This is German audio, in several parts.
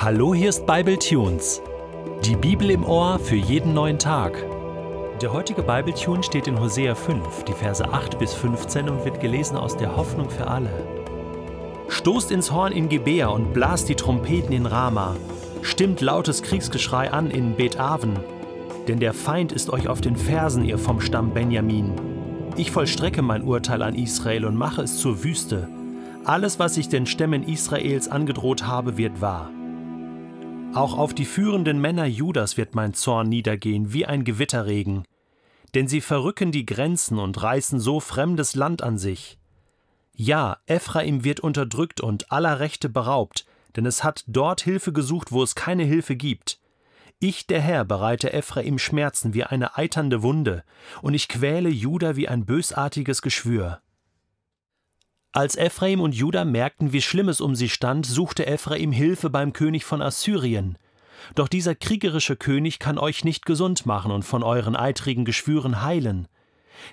Hallo, hier ist Bible Tunes. Die Bibel im Ohr für jeden neuen Tag. Der heutige Bible Tune steht in Hosea 5, die Verse 8 bis 15 und wird gelesen aus der Hoffnung für alle. Stoßt ins Horn in Gebär und blast die Trompeten in Rama. Stimmt lautes Kriegsgeschrei an in Bet-Aven. Denn der Feind ist euch auf den Fersen, ihr vom Stamm Benjamin. Ich vollstrecke mein Urteil an Israel und mache es zur Wüste. Alles, was ich den Stämmen Israels angedroht habe, wird wahr. Auch auf die führenden Männer Judas wird mein Zorn niedergehen wie ein Gewitterregen. Denn sie verrücken die Grenzen und reißen so fremdes Land an sich. Ja, Ephraim wird unterdrückt und aller Rechte beraubt, denn es hat dort Hilfe gesucht, wo es keine Hilfe gibt. Ich, der Herr, bereite Ephraim Schmerzen wie eine eiternde Wunde, und ich quäle Juda wie ein bösartiges Geschwür. Als Ephraim und Juda merkten, wie schlimm es um sie stand, suchte Ephraim Hilfe beim König von Assyrien. Doch dieser kriegerische König kann euch nicht gesund machen und von euren eitrigen Geschwüren heilen.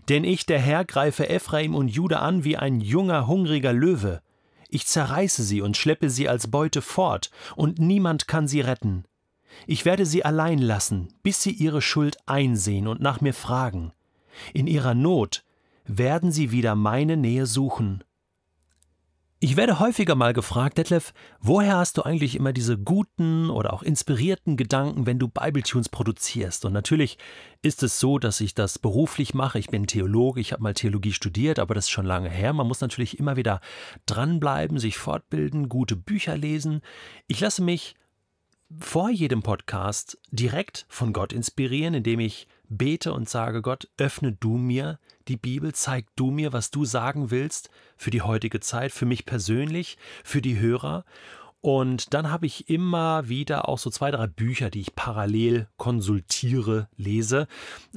Denn ich, der Herr, greife Ephraim und Juda an wie ein junger, hungriger Löwe. Ich zerreiße sie und schleppe sie als Beute fort, und niemand kann sie retten. Ich werde sie allein lassen, bis sie ihre Schuld einsehen und nach mir fragen. In ihrer Not werden sie wieder meine Nähe suchen. Ich werde häufiger mal gefragt, Detlef, woher hast du eigentlich immer diese guten oder auch inspirierten Gedanken, wenn du Bibletunes produzierst? Und natürlich ist es so, dass ich das beruflich mache. Ich bin Theologe, ich habe mal Theologie studiert, aber das ist schon lange her. Man muss natürlich immer wieder dranbleiben, sich fortbilden, gute Bücher lesen. Ich lasse mich vor jedem Podcast direkt von Gott inspirieren, indem ich bete und sage, Gott, öffne du mir die Bibel, zeig du mir, was du sagen willst für die heutige Zeit, für mich persönlich, für die Hörer. Und dann habe ich immer wieder auch so zwei, drei Bücher, die ich parallel konsultiere, lese.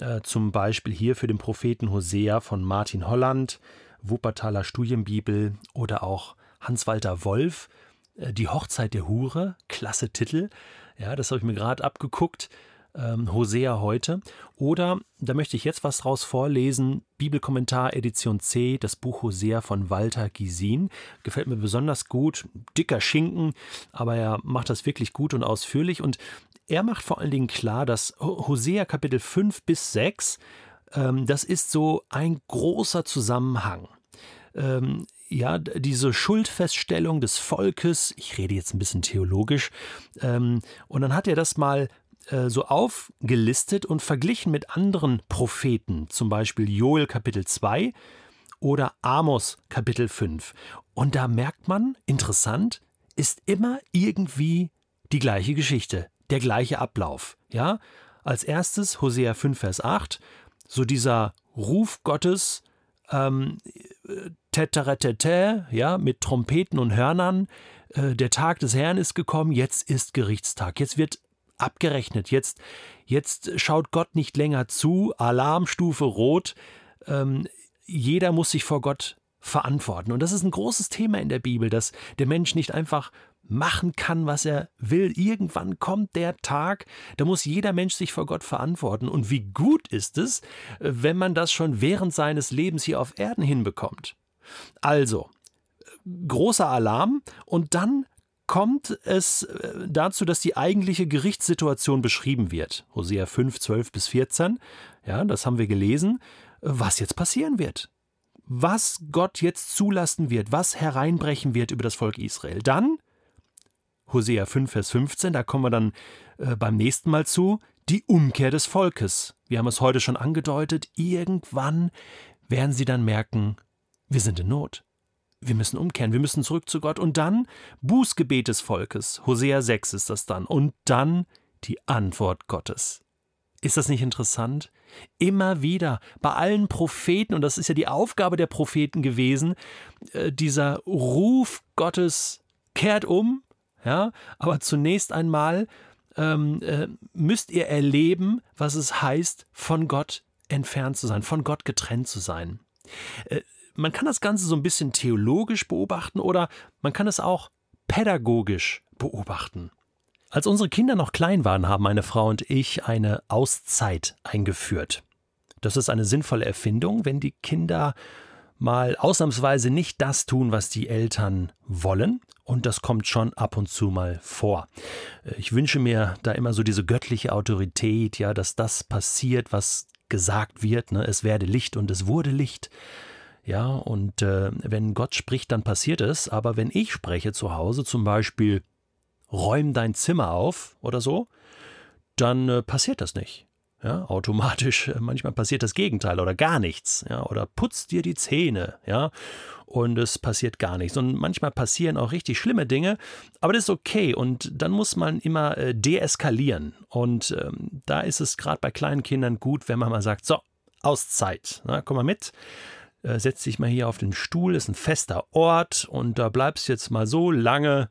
Äh, zum Beispiel hier für den Propheten Hosea von Martin Holland, Wuppertaler Studienbibel oder auch Hans-Walter Wolf, äh, Die Hochzeit der Hure, klasse Titel. Ja, das habe ich mir gerade abgeguckt ähm, Hosea heute. Oder, da möchte ich jetzt was draus vorlesen, Bibelkommentar Edition C, das Buch Hosea von Walter Gisin. Gefällt mir besonders gut, dicker Schinken, aber er macht das wirklich gut und ausführlich. Und er macht vor allen Dingen klar, dass Hosea Kapitel 5 bis 6, ähm, das ist so ein großer Zusammenhang. Ähm, ja, diese Schuldfeststellung des Volkes, ich rede jetzt ein bisschen theologisch, ähm, und dann hat er das mal äh, so aufgelistet und verglichen mit anderen Propheten, zum Beispiel Joel Kapitel 2 oder Amos Kapitel 5. Und da merkt man, interessant, ist immer irgendwie die gleiche Geschichte, der gleiche Ablauf. Ja, als erstes Hosea 5, Vers 8, so dieser Ruf Gottes, ähm, ja, mit Trompeten und Hörnern, äh, der Tag des Herrn ist gekommen, jetzt ist Gerichtstag, jetzt wird abgerechnet. Jetzt, jetzt schaut Gott nicht länger zu, Alarmstufe rot. Ähm, jeder muss sich vor Gott verantworten. Und das ist ein großes Thema in der Bibel, dass der Mensch nicht einfach machen kann, was er will. Irgendwann kommt der Tag, da muss jeder Mensch sich vor Gott verantworten. Und wie gut ist es, wenn man das schon während seines Lebens hier auf Erden hinbekommt. Also, großer Alarm und dann kommt es äh, dazu, dass die eigentliche Gerichtssituation beschrieben wird. Hosea 5, 12 bis 14. Ja, das haben wir gelesen. Was jetzt passieren wird. Was Gott jetzt zulassen wird, was hereinbrechen wird über das Volk Israel. Dann, Hosea 5, Vers 15, da kommen wir dann äh, beim nächsten Mal zu, die Umkehr des Volkes. Wir haben es heute schon angedeutet, irgendwann werden sie dann merken, wir sind in Not. Wir müssen umkehren, wir müssen zurück zu Gott. Und dann Bußgebet des Volkes. Hosea 6 ist das dann. Und dann die Antwort Gottes. Ist das nicht interessant? Immer wieder bei allen Propheten, und das ist ja die Aufgabe der Propheten gewesen, äh, dieser Ruf Gottes kehrt um, ja, aber zunächst einmal ähm, äh, müsst ihr erleben, was es heißt, von Gott entfernt zu sein, von Gott getrennt zu sein. Man kann das Ganze so ein bisschen theologisch beobachten oder man kann es auch pädagogisch beobachten. Als unsere Kinder noch klein waren, haben meine Frau und ich eine Auszeit eingeführt. Das ist eine sinnvolle Erfindung, wenn die Kinder mal ausnahmsweise nicht das tun, was die Eltern wollen Und das kommt schon ab und zu mal vor. Ich wünsche mir da immer so diese göttliche Autorität, ja, dass das passiert, was gesagt wird. Ne? Es werde Licht und es wurde Licht. Ja, und äh, wenn Gott spricht, dann passiert es. Aber wenn ich spreche zu Hause, zum Beispiel, räum dein Zimmer auf oder so, dann äh, passiert das nicht. Ja, automatisch, äh, manchmal passiert das Gegenteil oder gar nichts. Ja, oder putz dir die Zähne. Ja, und es passiert gar nichts. Und manchmal passieren auch richtig schlimme Dinge, aber das ist okay. Und dann muss man immer äh, deeskalieren. Und ähm, da ist es gerade bei kleinen Kindern gut, wenn man mal sagt: So, Auszeit. Na, komm mal mit. Äh, setz dich mal hier auf den Stuhl, ist ein fester Ort und da bleibst jetzt mal so lange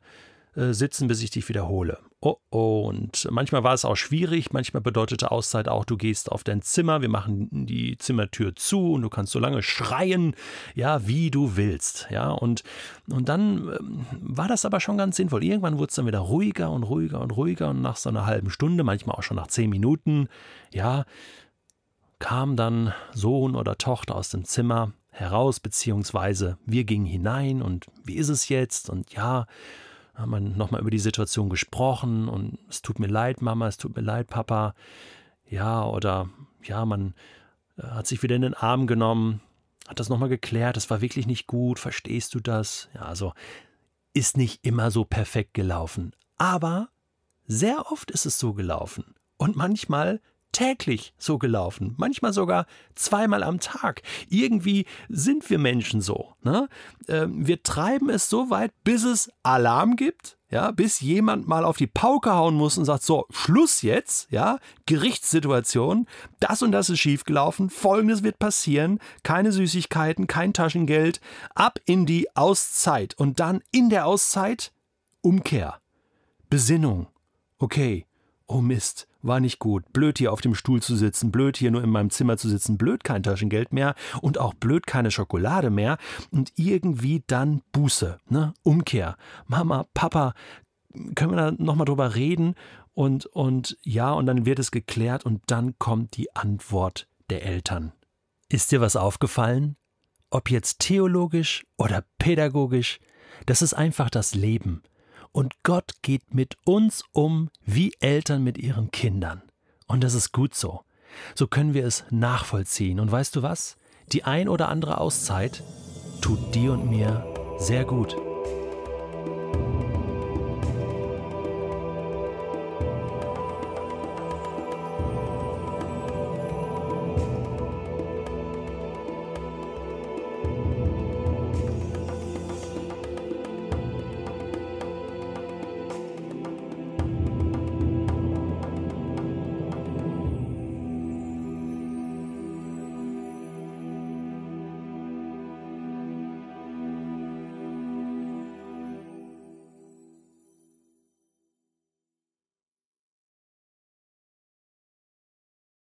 äh, sitzen, bis ich dich wiederhole oh oh. Und manchmal war es auch schwierig, manchmal bedeutete Auszeit auch, du gehst auf dein Zimmer, wir machen die Zimmertür zu und du kannst so lange schreien, ja, wie du willst. Ja, und, und dann ähm, war das aber schon ganz sinnvoll. Irgendwann wurde es dann wieder ruhiger und ruhiger und ruhiger und nach so einer halben Stunde, manchmal auch schon nach zehn Minuten, ja, kam dann Sohn oder Tochter aus dem Zimmer heraus, beziehungsweise wir gingen hinein und wie ist es jetzt? Und ja, haben wir nochmal über die Situation gesprochen und es tut mir leid, Mama, es tut mir leid, Papa. Ja, oder ja, man äh, hat sich wieder in den Arm genommen, hat das nochmal geklärt, das war wirklich nicht gut, verstehst du das? Ja, also ist nicht immer so perfekt gelaufen. Aber sehr oft ist es so gelaufen. Und manchmal täglich so gelaufen, manchmal sogar zweimal am Tag. Irgendwie sind wir Menschen so. Ne? Ähm, wir treiben es so weit, bis es Alarm gibt, ja, bis jemand mal auf die Pauke hauen muss und sagt, so, Schluss jetzt, ja, Gerichtssituation, das und das ist schiefgelaufen, folgendes wird passieren, keine Süßigkeiten, kein Taschengeld, ab in die Auszeit und dann in der Auszeit Umkehr, Besinnung. Okay, oh Mist, war nicht gut. Blöd hier auf dem Stuhl zu sitzen, blöd hier nur in meinem Zimmer zu sitzen, blöd kein Taschengeld mehr und auch blöd keine Schokolade mehr und irgendwie dann Buße, ne? Umkehr. Mama, Papa, können wir da nochmal drüber reden? Und, und ja, und dann wird es geklärt und dann kommt die Antwort der Eltern. Ist dir was aufgefallen? Ob jetzt theologisch oder pädagogisch, das ist einfach das Leben. Und Gott geht mit uns um wie Eltern mit ihren Kindern. Und das ist gut so. So können wir es nachvollziehen. Und weißt du was? Die ein oder andere Auszeit tut dir und mir sehr gut.